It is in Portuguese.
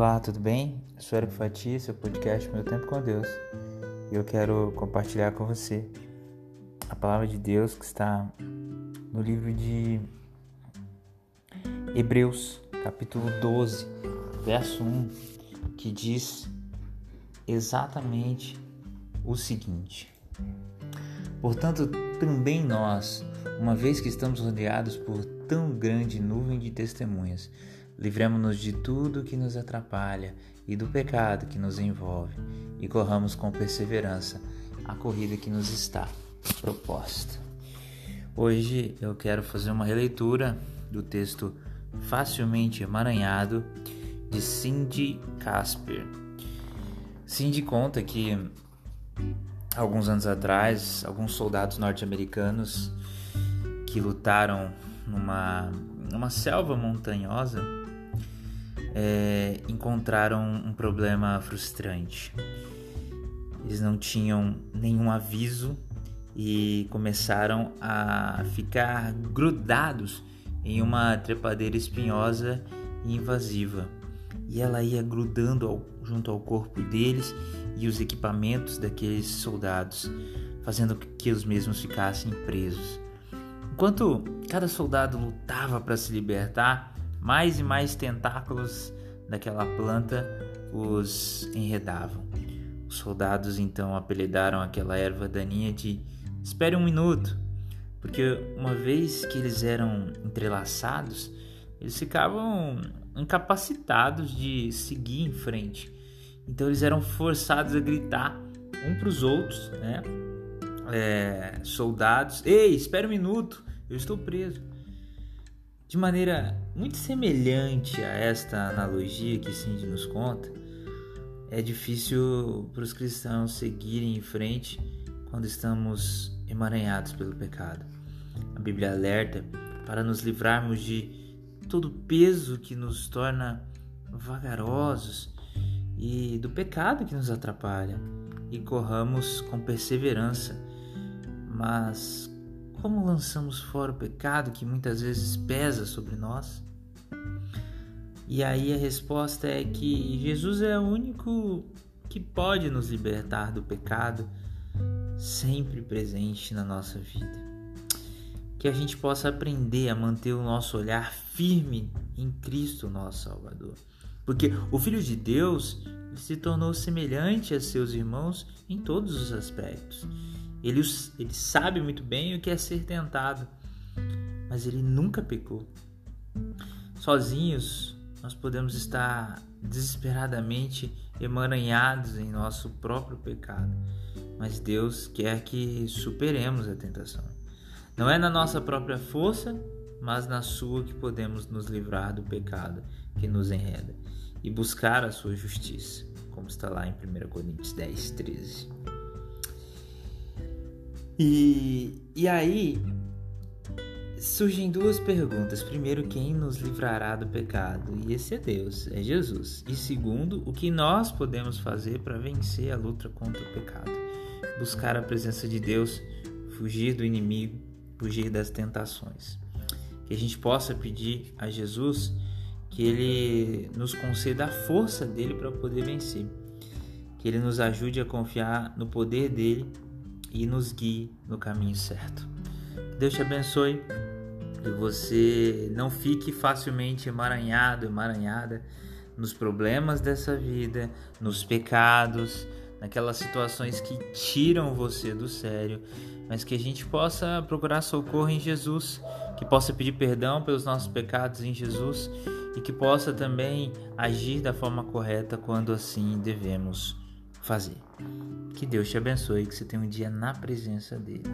Olá, tudo bem? Eu sou Eric Fatia, seu podcast Meu Tempo com Deus. E eu quero compartilhar com você a palavra de Deus que está no livro de Hebreus, capítulo 12, verso 1, que diz exatamente o seguinte: Portanto, também nós, uma vez que estamos rodeados por tão grande nuvem de testemunhas, Livremos-nos de tudo que nos atrapalha e do pecado que nos envolve, e corramos com perseverança a corrida que nos está proposta. Hoje eu quero fazer uma releitura do texto Facilmente Emaranhado de Cindy Casper. Cindy conta que alguns anos atrás, alguns soldados norte-americanos que lutaram numa, numa selva montanhosa é, encontraram um problema frustrante. Eles não tinham nenhum aviso e começaram a ficar grudados em uma trepadeira espinhosa e invasiva. E ela ia grudando ao, junto ao corpo deles e os equipamentos daqueles soldados, fazendo que os mesmos ficassem presos. Enquanto cada soldado lutava para se libertar, mais e mais tentáculos daquela planta os enredavam. Os soldados então apelidaram aquela erva daninha de espere um minuto, porque uma vez que eles eram entrelaçados, eles ficavam incapacitados de seguir em frente. Então eles eram forçados a gritar um para os outros, né? É, soldados, ei, espere um minuto, eu estou preso. De maneira muito semelhante a esta analogia que Cindy nos conta, é difícil para os cristãos seguirem em frente quando estamos emaranhados pelo pecado. A Bíblia alerta para nos livrarmos de todo o peso que nos torna vagarosos e do pecado que nos atrapalha e corramos com perseverança, mas como lançamos fora o pecado que muitas vezes pesa sobre nós? E aí a resposta é que Jesus é o único que pode nos libertar do pecado, sempre presente na nossa vida. Que a gente possa aprender a manter o nosso olhar firme em Cristo, nosso Salvador. Porque o Filho de Deus se tornou semelhante a seus irmãos em todos os aspectos. Ele, ele sabe muito bem o que é ser tentado, mas ele nunca pecou. Sozinhos, nós podemos estar desesperadamente emaranhados em nosso próprio pecado, mas Deus quer que superemos a tentação. Não é na nossa própria força, mas na sua que podemos nos livrar do pecado que nos enreda e buscar a sua justiça, como está lá em 1 Coríntios 10, 13. E, e aí surgem duas perguntas. Primeiro, quem nos livrará do pecado? E esse é Deus, é Jesus. E segundo, o que nós podemos fazer para vencer a luta contra o pecado? Buscar a presença de Deus, fugir do inimigo, fugir das tentações. Que a gente possa pedir a Jesus que ele nos conceda a força dele para poder vencer. Que ele nos ajude a confiar no poder dele e nos guie no caminho certo. Deus te abençoe e você não fique facilmente emaranhado, emaranhada nos problemas dessa vida, nos pecados, naquelas situações que tiram você do sério, mas que a gente possa procurar socorro em Jesus, que possa pedir perdão pelos nossos pecados em Jesus e que possa também agir da forma correta quando assim devemos fazer. Que Deus te abençoe, que você tenha um dia na presença dele.